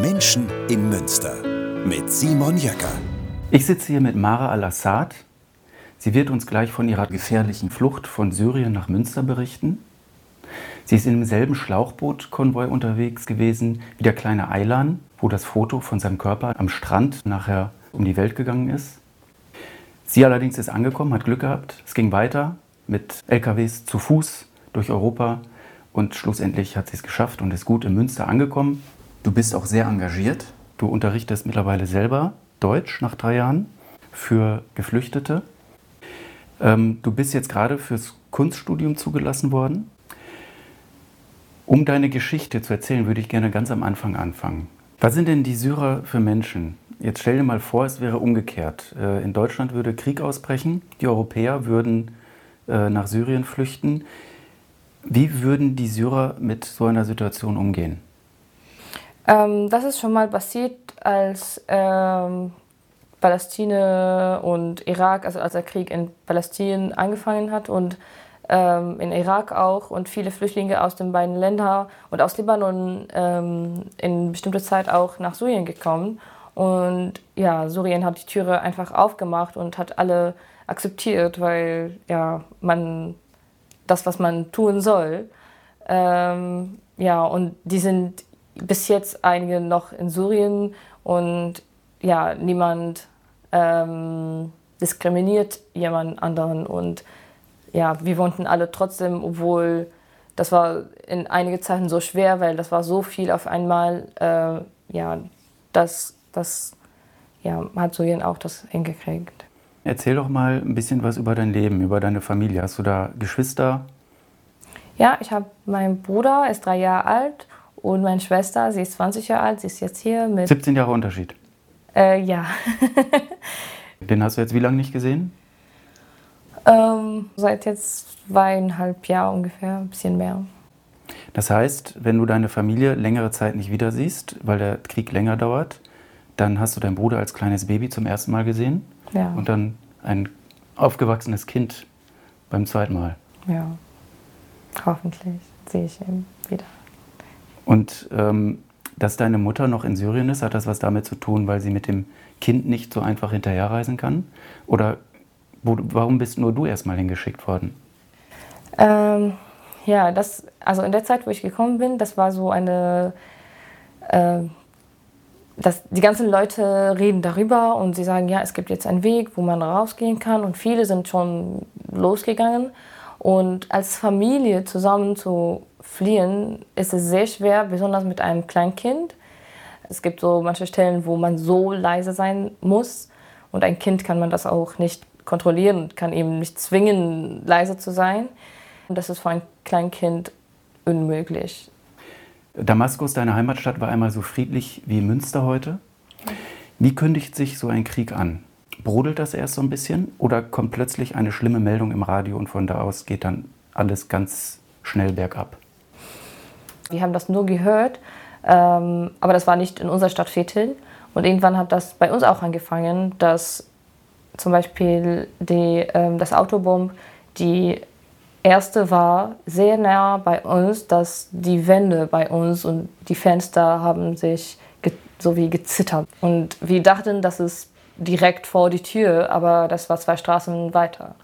Menschen in Münster mit Simon Jäcker. Ich sitze hier mit Mara Al-Assad. Sie wird uns gleich von ihrer gefährlichen Flucht von Syrien nach Münster berichten. Sie ist in demselben Schlauchbootkonvoi unterwegs gewesen wie der kleine Aylan, wo das Foto von seinem Körper am Strand nachher um die Welt gegangen ist. Sie allerdings ist angekommen, hat Glück gehabt. Es ging weiter mit LKWs zu Fuß durch Europa und schlussendlich hat sie es geschafft und ist gut in Münster angekommen. Du bist auch sehr engagiert. Du unterrichtest mittlerweile selber Deutsch nach drei Jahren für Geflüchtete. Ähm, du bist jetzt gerade fürs Kunststudium zugelassen worden. Um deine Geschichte zu erzählen, würde ich gerne ganz am Anfang anfangen. Was sind denn die Syrer für Menschen? Jetzt stell dir mal vor, es wäre umgekehrt. Äh, in Deutschland würde Krieg ausbrechen, die Europäer würden äh, nach Syrien flüchten. Wie würden die Syrer mit so einer Situation umgehen? Ähm, das ist schon mal passiert, als ähm, Palästina und Irak, also als der Krieg in Palästina angefangen hat und ähm, in Irak auch und viele Flüchtlinge aus den beiden Ländern und aus Libanon ähm, in bestimmter Zeit auch nach Syrien gekommen. Und ja, Syrien hat die Türe einfach aufgemacht und hat alle akzeptiert, weil ja, man das, was man tun soll. Ähm, ja, und die sind bis jetzt einige noch in Syrien und ja, niemand ähm, diskriminiert jemand anderen und ja, wir wohnten alle trotzdem, obwohl das war in einigen Zeiten so schwer, weil das war so viel auf einmal, äh, ja, das, das ja, hat Syrien auch das hingekriegt. Erzähl doch mal ein bisschen was über dein Leben, über deine Familie. Hast du da Geschwister? Ja, ich habe meinen Bruder, ist drei Jahre alt und meine Schwester, sie ist 20 Jahre alt, sie ist jetzt hier mit. 17 Jahre Unterschied? Äh, ja. Den hast du jetzt wie lange nicht gesehen? Ähm, seit jetzt zweieinhalb Jahren ungefähr, ein bisschen mehr. Das heißt, wenn du deine Familie längere Zeit nicht wieder siehst, weil der Krieg länger dauert, dann hast du deinen Bruder als kleines Baby zum ersten Mal gesehen Ja. und dann ein aufgewachsenes Kind beim zweiten Mal. Ja. Hoffentlich sehe ich ihn wieder. Und ähm, dass deine Mutter noch in Syrien ist, hat das was damit zu tun, weil sie mit dem Kind nicht so einfach hinterherreisen kann? Oder wo, warum bist nur du erstmal hingeschickt worden? Ähm, ja, das, also in der Zeit, wo ich gekommen bin, das war so eine, äh, das, die ganzen Leute reden darüber und sie sagen, ja, es gibt jetzt einen Weg, wo man rausgehen kann und viele sind schon losgegangen. Und als Familie zusammen zu fliehen, ist es sehr schwer, besonders mit einem Kleinkind. Es gibt so manche Stellen, wo man so leise sein muss und ein Kind kann man das auch nicht kontrollieren und kann eben nicht zwingen, leise zu sein. Und das ist für ein Kleinkind unmöglich. Damaskus, deine Heimatstadt, war einmal so friedlich wie Münster heute. Wie kündigt sich so ein Krieg an? Brodelt das erst so ein bisschen oder kommt plötzlich eine schlimme Meldung im Radio und von da aus geht dann alles ganz schnell bergab? Wir haben das nur gehört, ähm, aber das war nicht in unserer Stadt Viertel. Und irgendwann hat das bei uns auch angefangen, dass zum Beispiel die, ähm, das Autobomb die erste war sehr nah bei uns, dass die Wände bei uns und die Fenster haben sich so wie gezittert. Und wir dachten, das ist direkt vor die Tür, aber das war zwei Straßen weiter.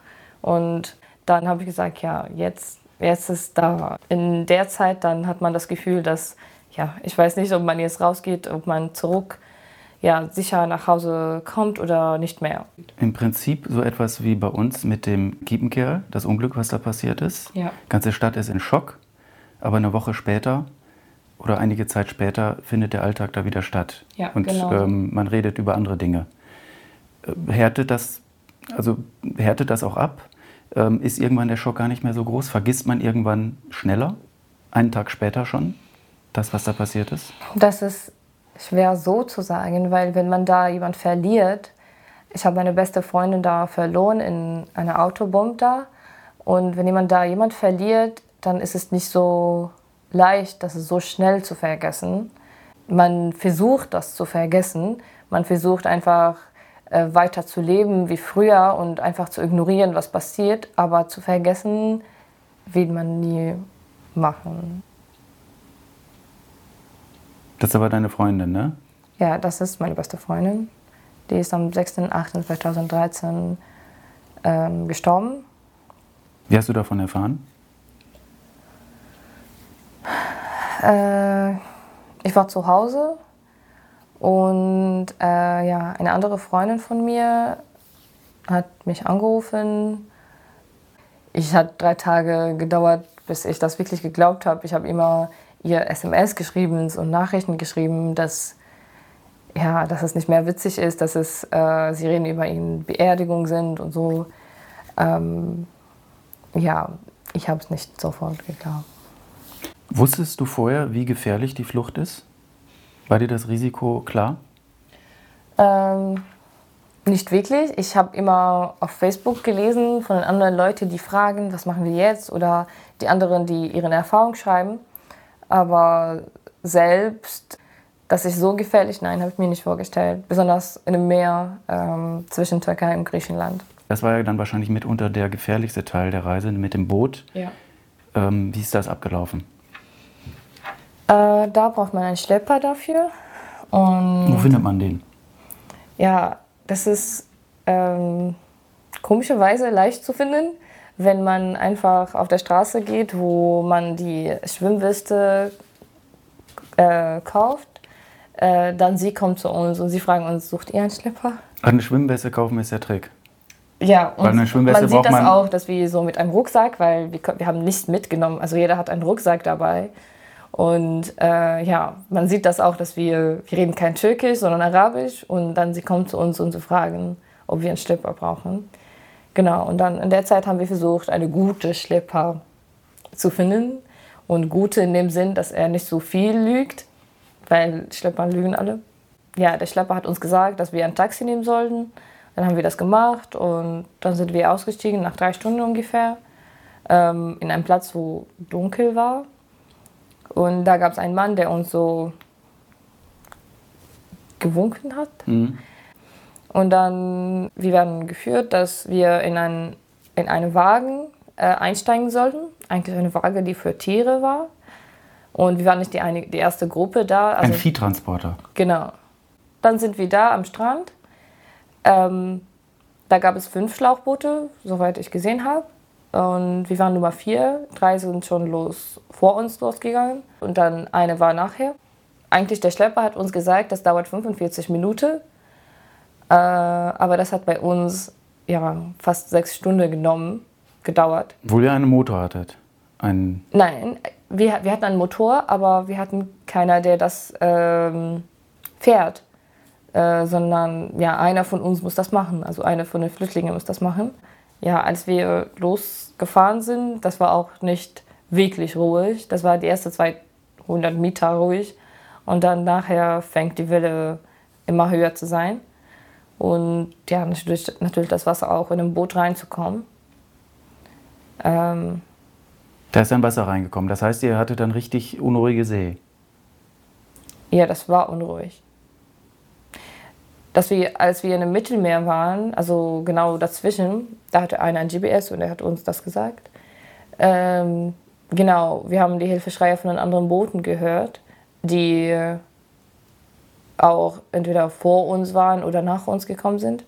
Und dann habe ich gesagt, ja, jetzt, jetzt ist da. In der Zeit dann hat man das Gefühl, dass, ja, ich weiß nicht, ob man jetzt rausgeht, ob man zurück ja, sicher nach Hause kommt oder nicht mehr. Im Prinzip so etwas wie bei uns mit dem Kiepenkerl, das Unglück, was da passiert ist. Ja. Die ganze Stadt ist in Schock, aber eine Woche später oder einige Zeit später findet der Alltag da wieder statt. Ja, Und genau. ähm, man redet über andere Dinge. Äh, Härtet das, also härtet das auch ab? Ähm, ist irgendwann der Schock gar nicht mehr so groß? Vergisst man irgendwann schneller, einen Tag später schon, das, was da passiert ist? Das ist schwer so zu sagen, weil wenn man da jemand verliert, ich habe meine beste Freundin da verloren in einer Autobomb da und wenn jemand da jemand verliert, dann ist es nicht so leicht, das so schnell zu vergessen. Man versucht das zu vergessen, man versucht einfach äh, weiter zu leben wie früher und einfach zu ignorieren, was passiert, aber zu vergessen will man nie machen. Das ist aber deine Freundin, ne? Ja, das ist meine beste Freundin. Die ist am 6.8.2013 ähm, gestorben. Wie hast du davon erfahren? Äh, ich war zu Hause und äh, ja, eine andere Freundin von mir hat mich angerufen. Ich hat drei Tage gedauert, bis ich das wirklich geglaubt habe. Ich habe immer ihr SMS geschrieben und Nachrichten geschrieben, dass ja, dass es nicht mehr witzig ist, dass es äh, sie reden über ihre Beerdigung sind und so. Ähm, ja, ich habe es nicht sofort geglaubt. Wusstest du vorher, wie gefährlich die Flucht ist? War dir das Risiko klar? Ähm, nicht wirklich. Ich habe immer auf Facebook gelesen von den anderen Leuten, die fragen, was machen wir jetzt? Oder die anderen, die ihre Erfahrung schreiben. Aber selbst, dass ich so gefährlich, nein, habe ich mir nicht vorgestellt. Besonders in einem Meer ähm, zwischen Türkei und Griechenland. Das war ja dann wahrscheinlich mitunter der gefährlichste Teil der Reise mit dem Boot. Ja. Ähm, wie ist das abgelaufen? Äh, da braucht man einen Schlepper dafür. Und Wo findet man den? ja, das ist ähm, komischerweise leicht zu finden, wenn man einfach auf der Straße geht, wo man die Schwimmweste äh, kauft. Äh, dann sie kommt zu uns und sie fragen uns, sucht ihr einen Schlepper? Eine Schwimmweste kaufen ist der Trick. Ja, und man sieht das man- auch, dass wir so mit einem Rucksack, weil wir, wir haben nichts mitgenommen, also jeder hat einen Rucksack dabei. Und äh, ja, man sieht das auch, dass wir, wir reden kein Türkisch, sondern Arabisch und dann sie kommen zu uns und sie fragen, ob wir einen Schlepper brauchen. Genau, und dann in der Zeit haben wir versucht, eine gute Schlepper zu finden. Und gute in dem Sinn, dass er nicht so viel lügt, weil Schlepper lügen alle. Ja, der Schlepper hat uns gesagt, dass wir ein Taxi nehmen sollten. Dann haben wir das gemacht und dann sind wir ausgestiegen, nach drei Stunden ungefähr, ähm, in einem Platz, wo dunkel war. Und da gab es einen Mann, der uns so gewunken hat. Mhm. Und dann, wir werden geführt, dass wir in, ein, in einen Wagen äh, einsteigen sollten. Eigentlich eine Waage, die für Tiere war. Und wir waren nicht die, eine, die erste Gruppe da. Also, Ein Viehtransporter. Genau. Dann sind wir da am Strand. Ähm, da gab es fünf Schlauchboote, soweit ich gesehen habe. Und wir waren Nummer vier. Drei sind schon los vor uns losgegangen. Und dann eine war nachher. Eigentlich der Schlepper hat uns gesagt, das dauert 45 Minuten. Äh, aber das hat bei uns ja, fast sechs Stunden genommen, gedauert. Obwohl ihr einen Motor hattet. Ein, Nein, wir, wir hatten einen Motor, aber wir hatten keiner, der das ähm, fährt. Äh, sondern ja, einer von uns muss das machen. Also einer von den Flüchtlingen muss das machen. Ja, als wir losgefahren sind, das war auch nicht wirklich ruhig. Das war die ersten 200 Meter ruhig. Und dann nachher fängt die Welle immer höher zu sein. Und ja, natürlich, natürlich das Wasser auch in ein Boot reinzukommen. Ähm, da ist dann Wasser reingekommen. Das heißt, ihr hattet dann richtig unruhige See. Ja, das war unruhig. Dass wir, als wir in dem Mittelmeer waren, also genau dazwischen, da hatte einer ein GPS und er hat uns das gesagt. Ähm, genau, wir haben die Hilfeschreie von den anderen Booten gehört, die auch entweder vor uns waren oder nach uns gekommen sind.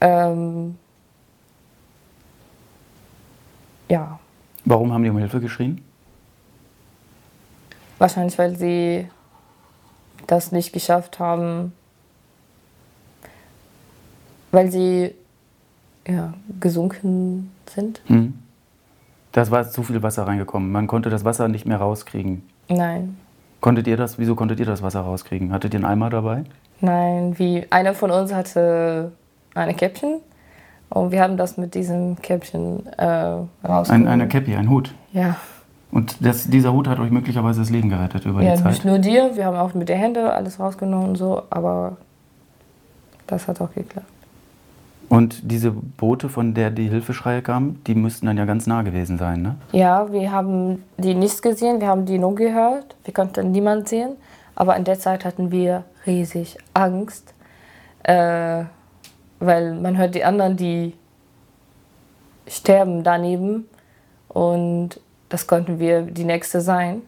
Ähm, ja, Warum haben die um Hilfe geschrien? Wahrscheinlich, weil sie das nicht geschafft haben, weil sie ja, gesunken sind. Hm. Da war zu viel Wasser reingekommen. Man konnte das Wasser nicht mehr rauskriegen. Nein, Konntet ihr das? Wieso konntet ihr das Wasser rauskriegen? Hattet ihr einen Eimer dabei? nein, wie einer von uns hatte eine Käppchen und wir haben das mit diesem Käppchen äh, Ein, rausgeholt. eine Käppi, ein Hut. Ja, Und das, dieser Hut hat euch möglicherweise das Leben gerettet über ja die nicht Zeit. nur dir, wir haben auch mit der Hände alles rausgenommen und so, aber das hat auch geklappt. Und diese Boote, von der die Hilfeschreie kamen, die müssten dann ja ganz nah gewesen sein, ne? Ja, wir haben die nicht gesehen, wir haben die nur gehört. Wir konnten niemand sehen. Aber in der Zeit hatten wir riesig Angst, äh, weil man hört die anderen, die sterben daneben. Und das konnten wir die nächste sein.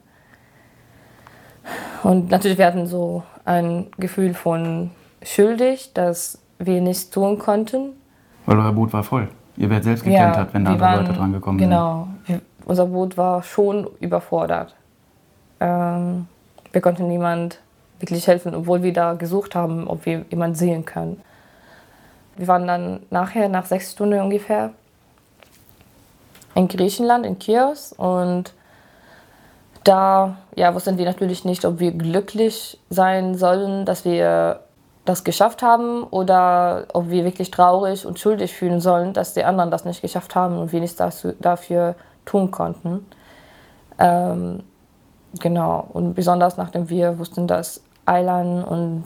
Und natürlich wir hatten so ein Gefühl von schuldig, dass wir nichts tun konnten. Weil euer Boot war voll. Ihr werdet selbst gekentert, wenn da andere Leute dran gekommen Genau. Wir, unser Boot war schon überfordert. Ähm, wir konnten niemand wirklich helfen, obwohl wir da gesucht haben, ob wir jemanden sehen können. Wir waren dann nachher, nach sechs Stunden ungefähr, in Griechenland, in Chios. Und da ja, wussten wir natürlich nicht, ob wir glücklich sein sollen, dass wir das geschafft haben oder ob wir wirklich traurig und schuldig fühlen sollen, dass die anderen das nicht geschafft haben und wir nichts dafür tun konnten. Ähm, genau, und besonders nachdem wir wussten, dass Aylan und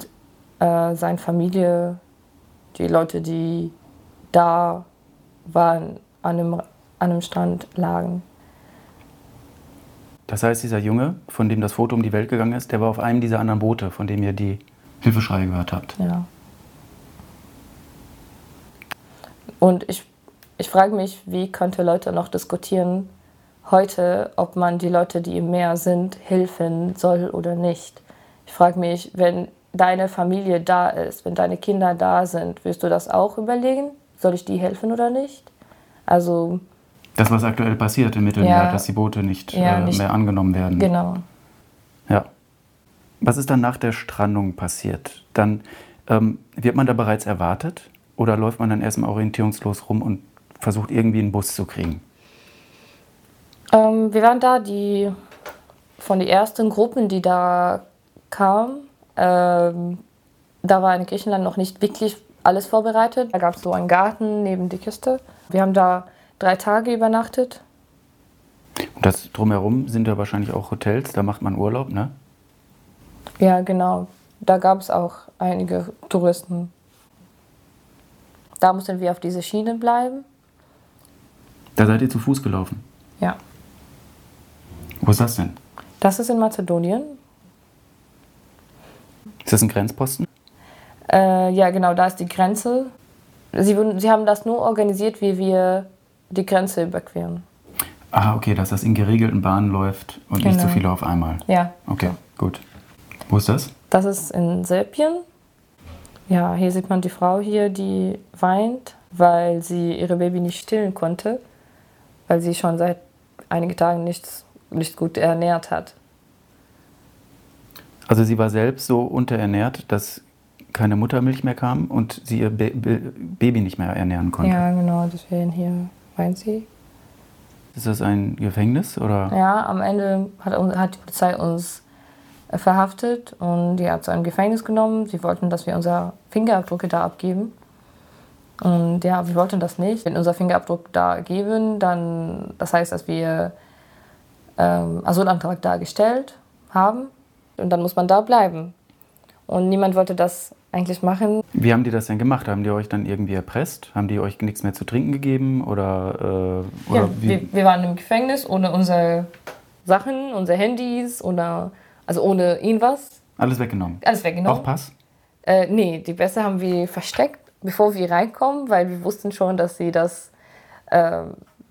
äh, seine Familie, die Leute, die da waren, an dem, an dem Strand lagen. Das heißt, dieser Junge, von dem das Foto um die Welt gegangen ist, der war auf einem dieser anderen Boote, von dem ihr die Hilfeschreie gehört habt. Ja. Und ich, ich frage mich, wie könnte Leute noch diskutieren heute, ob man die Leute, die im Meer sind, helfen soll oder nicht. Ich frage mich, wenn deine Familie da ist, wenn deine Kinder da sind, wirst du das auch überlegen? Soll ich die helfen oder nicht? Also. Das, was aktuell passiert im Mittelmeer, ja, dass die Boote nicht, ja, äh, nicht mehr angenommen werden. Genau. Was ist dann nach der Strandung passiert? Dann ähm, wird man da bereits erwartet oder läuft man dann erstmal orientierungslos rum und versucht irgendwie einen Bus zu kriegen? Ähm, wir waren da die von den ersten Gruppen, die da kamen. Ähm, da war in Griechenland noch nicht wirklich alles vorbereitet. Da gab es so einen Garten neben der Küste. Wir haben da drei Tage übernachtet. Und das drumherum sind ja wahrscheinlich auch Hotels, da macht man Urlaub, ne? Ja, genau. Da gab es auch einige Touristen. Da mussten wir auf diese Schiene bleiben. Da seid ihr zu Fuß gelaufen? Ja. Wo ist das denn? Das ist in Mazedonien. Ist das ein Grenzposten? Äh, ja, genau, da ist die Grenze. Sie, sie haben das nur organisiert, wie wir die Grenze überqueren. Ah, okay, dass das in geregelten Bahnen läuft und genau. nicht so genau. viele auf einmal. Ja. Okay, gut. Wo ist das? Das ist in Serbien. Ja, hier sieht man die Frau hier, die weint, weil sie ihre Baby nicht stillen konnte, weil sie schon seit einigen Tagen nichts, nicht gut ernährt hat. Also sie war selbst so unterernährt, dass keine Muttermilch mehr kam und sie ihr Baby nicht mehr ernähren konnte. Ja, genau, deswegen hier weint sie. Ist das ein Gefängnis oder? Ja, am Ende hat, hat die Polizei uns verhaftet und die hat zu einem Gefängnis genommen. Sie wollten, dass wir unsere Fingerabdrücke da abgeben. Und ja, wir wollten das nicht. Wenn unser Fingerabdruck da geben, dann das heißt, dass wir ähm, Asylantrag da gestellt haben und dann muss man da bleiben. Und niemand wollte das eigentlich machen. Wie haben die das denn gemacht? Haben die euch dann irgendwie erpresst? Haben die euch nichts mehr zu trinken gegeben? Oder, äh, oder ja, wir, wir, waren im Gefängnis ohne unsere Sachen, unsere Handys oder also ohne irgendwas. Alles weggenommen? Alles weggenommen. Auch Pass? Äh, nee, die Pässe haben wir versteckt, bevor wir reinkommen, weil wir wussten schon, dass sie das äh,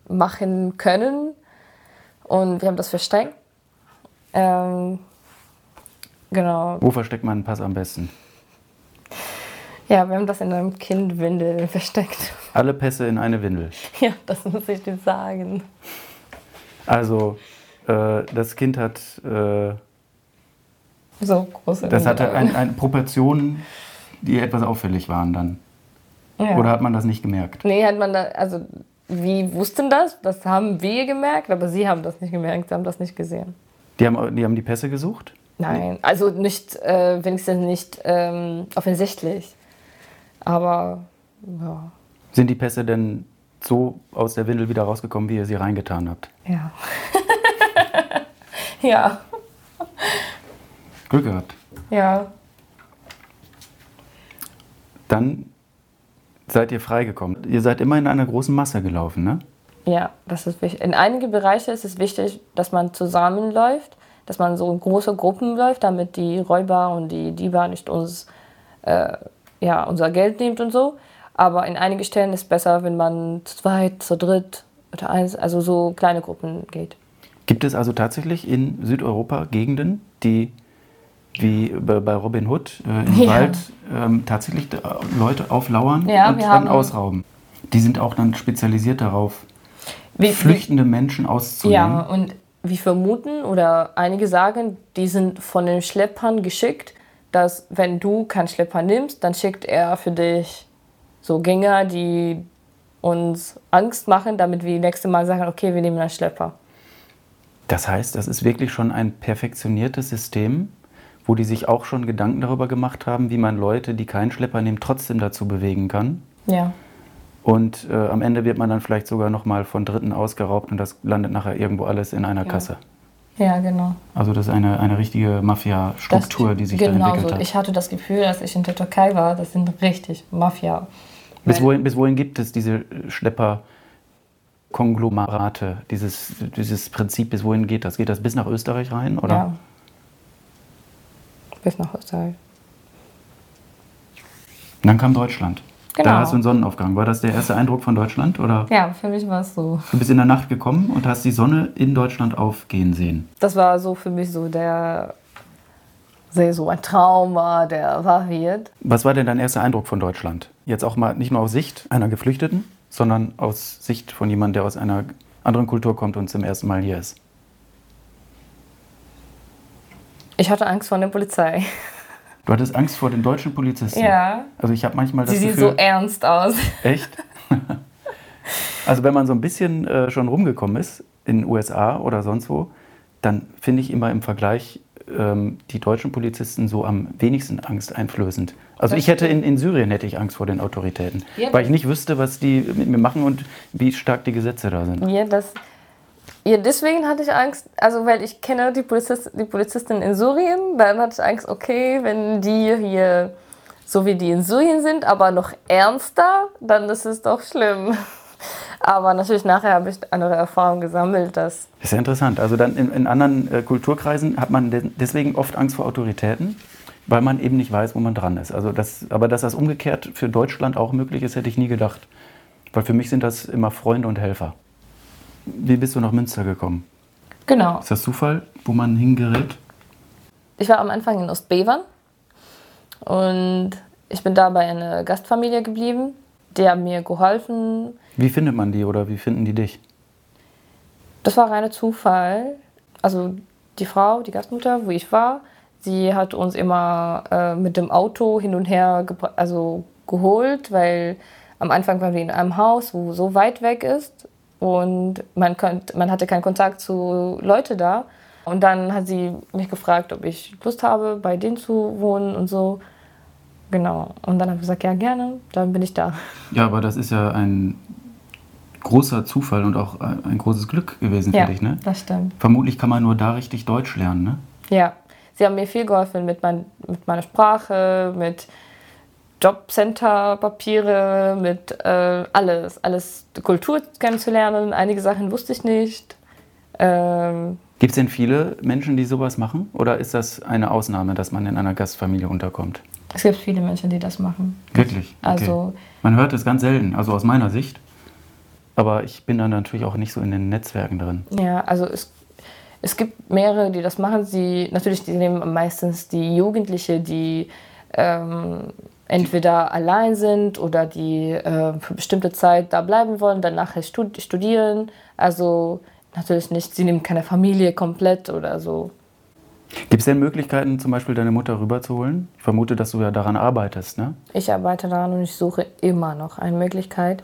machen können. Und wir haben das versteckt. Ähm, genau. Wo versteckt man einen Pass am besten? Ja, wir haben das in einem Kindwindel versteckt. Alle Pässe in eine Windel? Ja, das muss ich dir sagen. Also, äh, das Kind hat äh, so große. Das hatte ein, eine Proportionen, die etwas auffällig waren dann. Ja. Oder hat man das nicht gemerkt? Nee, hat man da, also wir wussten das, das haben wir gemerkt, aber sie haben das nicht gemerkt, sie haben das nicht gesehen. Die haben die, haben die Pässe gesucht? Nein, also nicht, äh, wenigstens nicht ähm, offensichtlich. Aber ja. Sind die Pässe denn so aus der Windel wieder rausgekommen, wie ihr sie reingetan habt? Ja. ja. Glück gehabt. Ja. Dann seid ihr freigekommen. Ihr seid immer in einer großen Masse gelaufen, ne? Ja, das ist wichtig. In einigen Bereichen ist es wichtig, dass man zusammenläuft, dass man so in große Gruppen läuft, damit die Räuber und die Diebe nicht uns, äh, ja, unser Geld nimmt und so. Aber in einigen Stellen ist es besser, wenn man zu zweit, zu dritt oder eins, also so kleine Gruppen geht. Gibt es also tatsächlich in Südeuropa Gegenden, die wie bei Robin Hood äh, im Ja. Wald ähm, tatsächlich äh, Leute auflauern Ja, und dann ausrauben. Die sind auch dann spezialisiert darauf, Wie, wie, flüchtende Menschen auszunehmen. ja, und wir vermuten oder einige sagen, die sind von den Schleppern geschickt, dass wenn du keinen Schlepper nimmst, dann schickt er für dich so Gänger, die uns Angst machen, damit wir nächste Mal sagen, okay, wir nehmen einen Schlepper. Das heißt, das ist wirklich schon ein perfektioniertes System, wo die sich auch schon Gedanken darüber gemacht haben, wie man Leute, die keinen Schlepper nehmen, trotzdem dazu bewegen kann. Ja. Und äh, am Ende wird man dann vielleicht sogar nochmal von Dritten ausgeraubt und das landet nachher irgendwo alles in einer Kasse. Ja, genau. Also das ist eine, eine richtige Mafia-Struktur, die sich da genau entwickelt so. hat. Ich hatte das Gefühl, als ich in der Türkei war, das sind richtig Mafia. Bis wohin, bis wohin gibt es diese Schlepper-Konglomerate, dieses, dieses Prinzip, bis wohin geht das? Geht das bis nach Österreich rein? Oder? Ja. Bis nach Österreich. Dann kam Deutschland. Genau. Da hast du einen Sonnenaufgang. War das der erste Eindruck von Deutschland? Oder Ja, für mich war es so. du bist in der Nacht gekommen und hast die Sonne in Deutschland aufgehen sehen? Das war so für mich so der, so ein Trauma, der wahr wird. Was war denn dein erster Eindruck von Deutschland? Jetzt auch mal nicht nur aus Sicht einer Geflüchteten, sondern aus Sicht von jemandem, der aus einer anderen Kultur kommt und zum ersten Mal hier ist. Ich hatte Angst vor der Polizei. Du hattest Angst vor den deutschen Polizisten. Ja. Also ich habe manchmal das Sie sieht Gefühl, so ernst aus. Echt? also wenn man so ein bisschen äh, schon rumgekommen ist, in den USA oder sonst wo, dann finde ich immer im Vergleich ähm, die deutschen Polizisten so am wenigsten angsteinflößend. Also ich hätte in, in Syrien hätte ich Angst vor den Autoritäten, Ja. weil ich nicht wüsste, was die mit mir machen und wie stark die Gesetze da sind. Ja, das, ja, deswegen hatte ich Angst, also weil ich kenne die, Polizist, die Polizistin in Syrien, dann hatte ich Angst, okay, wenn die hier so wie die in Syrien sind, aber noch ernster, dann ist es doch schlimm. Aber natürlich nachher habe ich andere Erfahrungen gesammelt, dass Das ist ja interessant. Also dann in, in anderen äh, Kulturkreisen hat man de- deswegen oft Angst vor Autoritäten, weil man eben nicht weiß, wo man dran ist. Also das, aber dass das umgekehrt für Deutschland auch möglich ist, hätte ich nie gedacht. Weil für mich sind das immer Freunde und Helfer. Wie bist du nach Münster gekommen? genau. Ist das Zufall, wo man hingerät? Ich war am Anfang in Ostbevern und ich bin da bei einer Gastfamilie geblieben. Die haben mir geholfen. Wie findet man die oder wie finden die dich? Das war reiner Zufall. Also die Frau, die Gastmutter, wo ich war, sie hat uns immer äh, mit dem Auto hin und her also geholt, weil am Anfang waren wir in einem Haus, wo so weit weg ist und man, könnt, man hatte keinen Kontakt zu Leuten da. Und dann hat sie mich gefragt, ob ich Lust habe, bei denen zu wohnen und so. Genau. Und dann habe ich gesagt, ja, gerne. Dann bin ich da. Ja, aber das ist ja ein großer Zufall und auch ein großes Glück gewesen Ja, für dich, ne? das stimmt. Vermutlich kann man nur da richtig Deutsch lernen, ne? Ja, sie haben mir viel geholfen mit, mein, mit meiner Sprache, mit Jobcenter-Papiere, mit äh, alles, alles Kultur kennenzulernen. Einige Sachen wusste ich nicht. Ähm, Gibt es denn viele Menschen, die sowas machen? Oder ist das eine Ausnahme, dass man in einer Gastfamilie unterkommt? es gibt viele Menschen, die das machen. Wirklich? Okay. Also- Man hört es ganz selten, also aus meiner Sicht. Aber ich bin dann natürlich auch nicht so in den Netzwerken drin. Ja, also es, es gibt mehrere, die das machen. Sie, natürlich, die nehmen meistens die Jugendliche, die ähm, entweder allein sind oder die äh, für bestimmte Zeit da bleiben wollen, dann nachher stud studieren. Also natürlich nicht, sie nehmen keine Familie komplett oder so. Gibt es denn Möglichkeiten, zum Beispiel deine Mutter rüberzuholen? Ich vermute, dass du ja daran arbeitest, ne? Ich arbeite daran und ich suche immer noch eine Möglichkeit,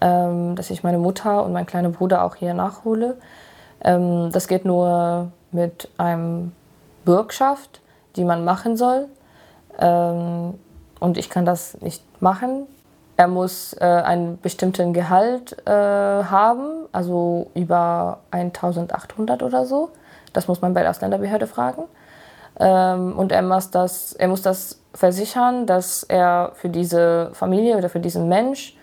ähm, dass ich meine Mutter und meinen kleinen Bruder auch hier nachhole. Ähm, das geht nur mit einem Bürgschaft, die man machen soll. Ähm, und ich kann das nicht machen. Er muss äh, einen bestimmten Gehalt äh, haben, also über 1800 oder so. Das muss man bei der Ausländerbehörde fragen. Ähm, und er muss, das, er muss das versichern, dass er für diese Familie oder für diesen Mensch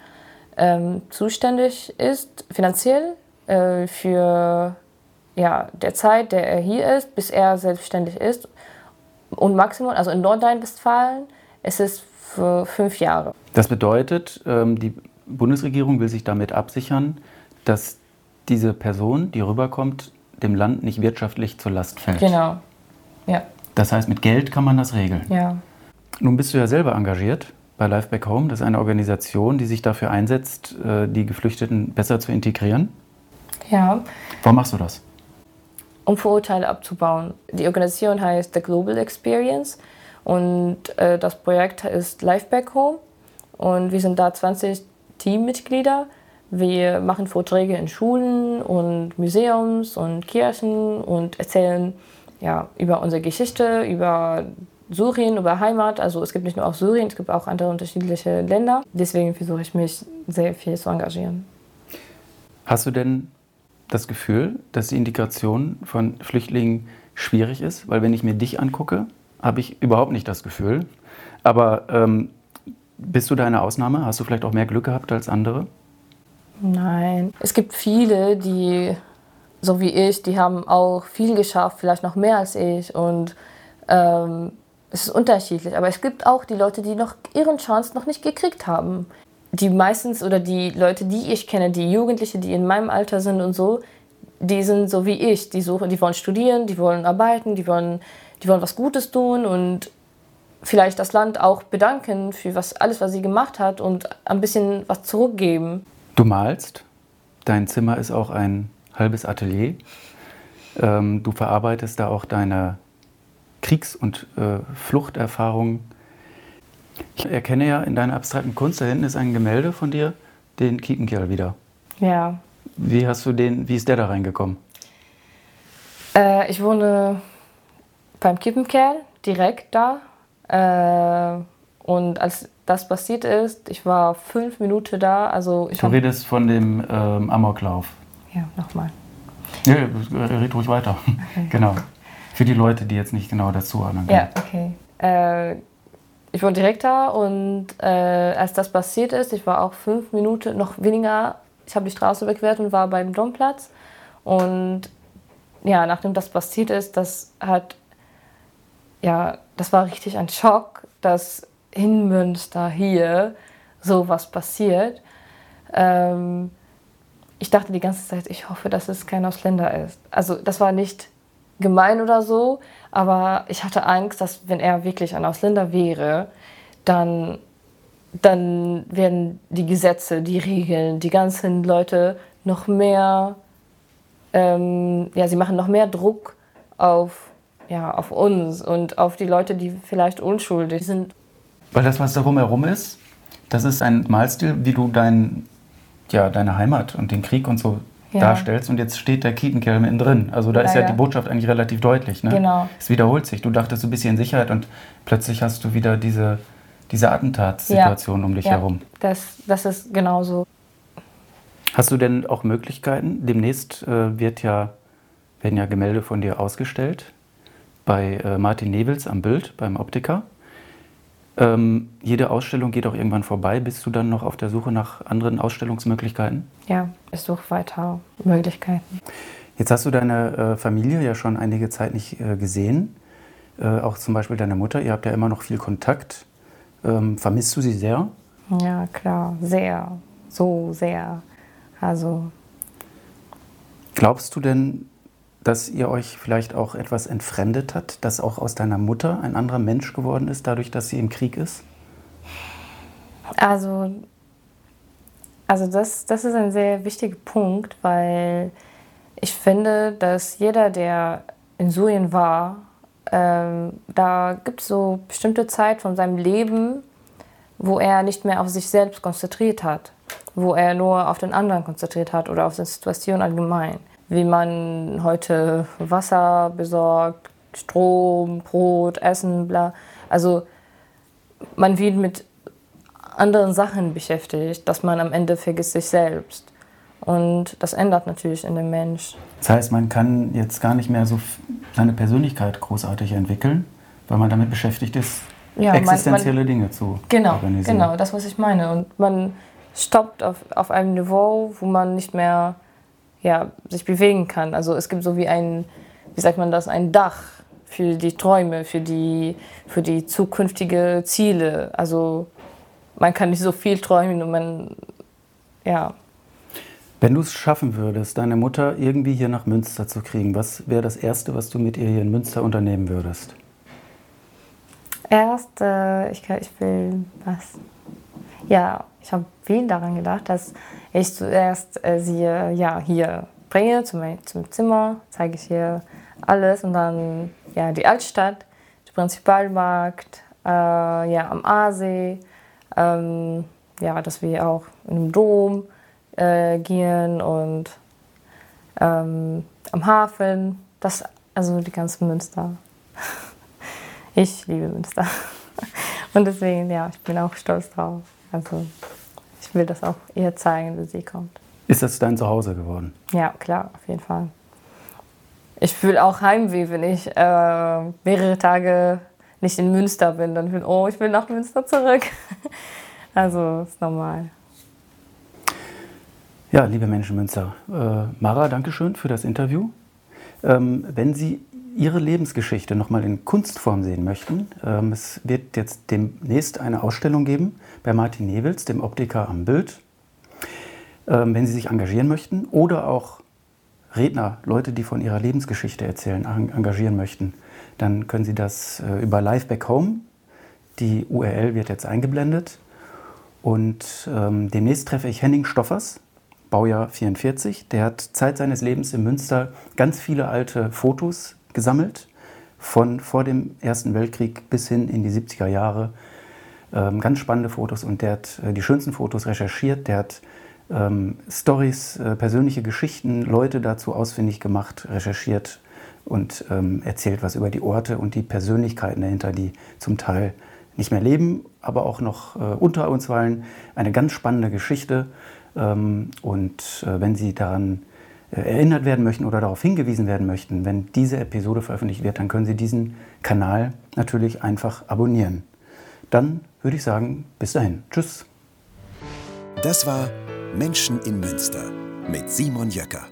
ähm, zuständig ist, finanziell, äh, für ja, der Zeit, der er hier ist, bis er selbstständig ist. Und Maximum, also in Nordrhein-Westfalen, ist es für fünf Jahre. Das bedeutet, ähm, die Bundesregierung will sich damit absichern, dass diese Person, die rüberkommt, dem Land nicht wirtschaftlich zur Last fällt. Genau. Ja. Das heißt, mit Geld kann man das regeln. Ja. Nun bist du ja selber engagiert bei Life Back Home. Das ist eine Organisation, die sich dafür einsetzt, äh, die Geflüchteten besser zu integrieren. Ja. Warum machst du das? um Vorurteile abzubauen. Die Organisation heißt The Global Experience und äh, das Projekt ist Life Back Home und wir sind da 20 Teammitglieder. Wir machen Vorträge in Schulen und Museums und Kirchen und erzählen ja, über unsere Geschichte, über Syrien, über Heimat. Also es gibt nicht nur auch Syrien, es gibt auch andere unterschiedliche Länder. Deswegen versuche ich mich sehr viel zu engagieren. Hast du denn das Gefühl, dass die Integration von Flüchtlingen schwierig ist? Weil wenn ich mir dich angucke, habe ich überhaupt nicht das Gefühl. Aber ähm, bist du da eine Ausnahme? Hast du vielleicht auch mehr Glück gehabt als andere? Nein. Es gibt viele, die, so wie ich, die haben auch viel geschafft, vielleicht noch mehr als ich. Und ähm, es ist unterschiedlich. Aber es gibt auch die Leute, die noch ihren Chance noch nicht gekriegt haben die meistens oder die Leute, die ich kenne, die Jugendliche, die in meinem Alter sind und so, die sind so wie ich. Die suchen, die wollen studieren, die wollen arbeiten, die wollen, die wollen was Gutes tun und vielleicht das Land auch bedanken für was, alles, was sie gemacht hat und ein bisschen was zurückgeben. Du malst. Dein Zimmer ist auch ein halbes Atelier. Ähm, du verarbeitest da auch deine Kriegs- und äh, Fluchterfahrungen ich erkenne ja in deiner abstrakten Kunst, da hinten ist ein Gemälde von dir, den Kiepenkerl wieder. Ja. Wie hast du den, wie ist der da reingekommen? Äh, ich wohne beim Kippenkerl, direkt da. Äh, und als das passiert ist, ich war fünf Minuten da. Also ich du redest von dem ähm, Amoklauf. Ja, nochmal. Ja, red ruhig weiter. Okay. genau. Für die Leute, die jetzt nicht genau dazu hören. Ja, okay. Äh, ich war direkt da und äh, als das passiert ist, ich war auch fünf Minuten, noch weniger, ich habe die Straße überquert und war beim Domplatz. Und ja, nachdem das passiert ist, das hat, ja, das war richtig ein Schock, dass in Münster hier sowas passiert. Ähm, ich dachte die ganze Zeit, ich hoffe, dass es kein Ausländer ist. Also das war nicht gemein oder so, aber ich hatte Angst, dass wenn er wirklich ein Ausländer wäre, dann, dann werden die Gesetze, die Regeln, die ganzen Leute noch mehr, ähm, ja, sie machen noch mehr Druck auf, ja, auf uns und auf die Leute, die vielleicht unschuldig sind. Weil das, was darum herum ist, das ist ein Malstil, wie du dein, ja, deine Heimat und den Krieg und so ja. darstellst und jetzt steht der Kiepenkerl mittendrin. Also da ist ja, ja, die Botschaft eigentlich relativ deutlich. Ne? Genau. Es wiederholt sich. Du dachtest, du bist hier in Sicherheit und plötzlich hast du wieder diese, diese Attentatssituation ja. um dich herum. Das, das ist genauso. Hast du denn auch Möglichkeiten? Demnächst äh, wird ja, werden ja Gemälde von dir ausgestellt bei äh, Martin Nebels am Bild, beim Optiker. Ähm, jede Ausstellung geht auch irgendwann vorbei. Bist du dann noch auf der Suche nach anderen Ausstellungsmöglichkeiten? Ja, ich suche weiter Möglichkeiten. Jetzt hast du deine äh, Familie ja schon einige Zeit nicht äh, gesehen. Äh, auch zum Beispiel deine Mutter. Ihr habt ja immer noch viel Kontakt. Ähm, vermisst du sie sehr? Ja, klar, sehr. So sehr. Also. Glaubst du denn, dass ihr euch vielleicht auch etwas entfremdet hat, dass auch aus deiner Mutter ein anderer Mensch geworden ist, dadurch, dass sie im Krieg ist? Also, also das, das ist ein sehr wichtiger Punkt, weil ich finde, dass jeder, der in Syrien war, ähm, da gibt es so bestimmte Zeit von seinem Leben, wo er nicht mehr auf sich selbst konzentriert hat, wo er nur auf den anderen konzentriert hat oder auf die Situation allgemein wie man heute Wasser besorgt, Strom, Brot, Essen, bla. Also man wird mit anderen Sachen beschäftigt, dass man am Ende vergisst sich selbst. Und das ändert natürlich in dem Mensch. Das heißt, man kann jetzt gar nicht mehr so seine Persönlichkeit großartig entwickeln, weil man damit beschäftigt ist, ja, existenzielle man, man, Dinge zu genau, organisieren. Genau, das, was ich meine. Und man stoppt auf, auf einem Niveau, wo man nicht mehr ja, sich bewegen kann. Also es gibt so wie ein, wie sagt man das, ein Dach für die Träume, für die, für die zukünftige Ziele. Also man kann nicht so viel träumen und man, ja. Wenn du es schaffen würdest, deine Mutter irgendwie hier nach Münster zu kriegen, was wäre das Erste, was du mit ihr hier in Münster unternehmen würdest? Zuerst, äh, ich, ich will was. Ja, ich habe viel daran gedacht, dass ich zuerst äh, sie ja, hier bringe zu mein, zum Zimmer, zeige ich ihr alles und dann ja, die Altstadt, der Prinzipalmarkt, äh, ja, am Aasee, ähm, ja, dass wir auch in den Dom äh, gehen und ähm, am Hafen, das, also die ganzen Münster. Ich liebe Münster. Und deswegen, ja, ich bin auch stolz drauf. Also ich will das auch ihr zeigen, wenn sie kommt. Ist das dein Zuhause geworden? Ja, klar, auf jeden Fall. Ich fühle auch Heimweh, wenn ich äh, mehrere Tage nicht in Münster bin. Dann fühle oh, ich will nach Münster zurück. also ist normal. Ja, liebe Menschen Münster, äh, Mara, danke schön für das Interview. Ähm, wenn Sie Ihre Lebensgeschichte nochmal in Kunstform sehen möchten, ähm, es wird jetzt demnächst eine Ausstellung geben bei Martin Nevels, dem Optiker am Bild. Ähm, wenn Sie sich engagieren möchten oder auch Redner, Leute, die von ihrer Lebensgeschichte erzählen, engagieren möchten, dann können Sie das äh, über Live Back Home. Die URL wird jetzt eingeblendet. Und ähm, demnächst treffe ich Henning Stoffers, Baujahr 44. Der hat Zeit seines Lebens in Münster ganz viele alte Fotos gesammelt, von vor dem Ersten Weltkrieg bis hin in die 70er Jahre. Ähm, ganz spannende Fotos und der hat äh, die schönsten Fotos recherchiert. Der hat ähm, Stories, äh, persönliche Geschichten, Leute dazu ausfindig gemacht, recherchiert und ähm, erzählt was über die Orte und die Persönlichkeiten dahinter, die zum Teil nicht mehr leben, aber auch noch äh, unter uns weilen. Eine ganz spannende Geschichte. Ähm, und äh, wenn Sie daran äh, erinnert werden möchten oder darauf hingewiesen werden möchten, wenn diese Episode veröffentlicht wird, dann können Sie diesen Kanal natürlich einfach abonnieren. Dann würde ich sagen, bis dahin. Tschüss. Das war Menschen in Münster mit Simon Jöcker.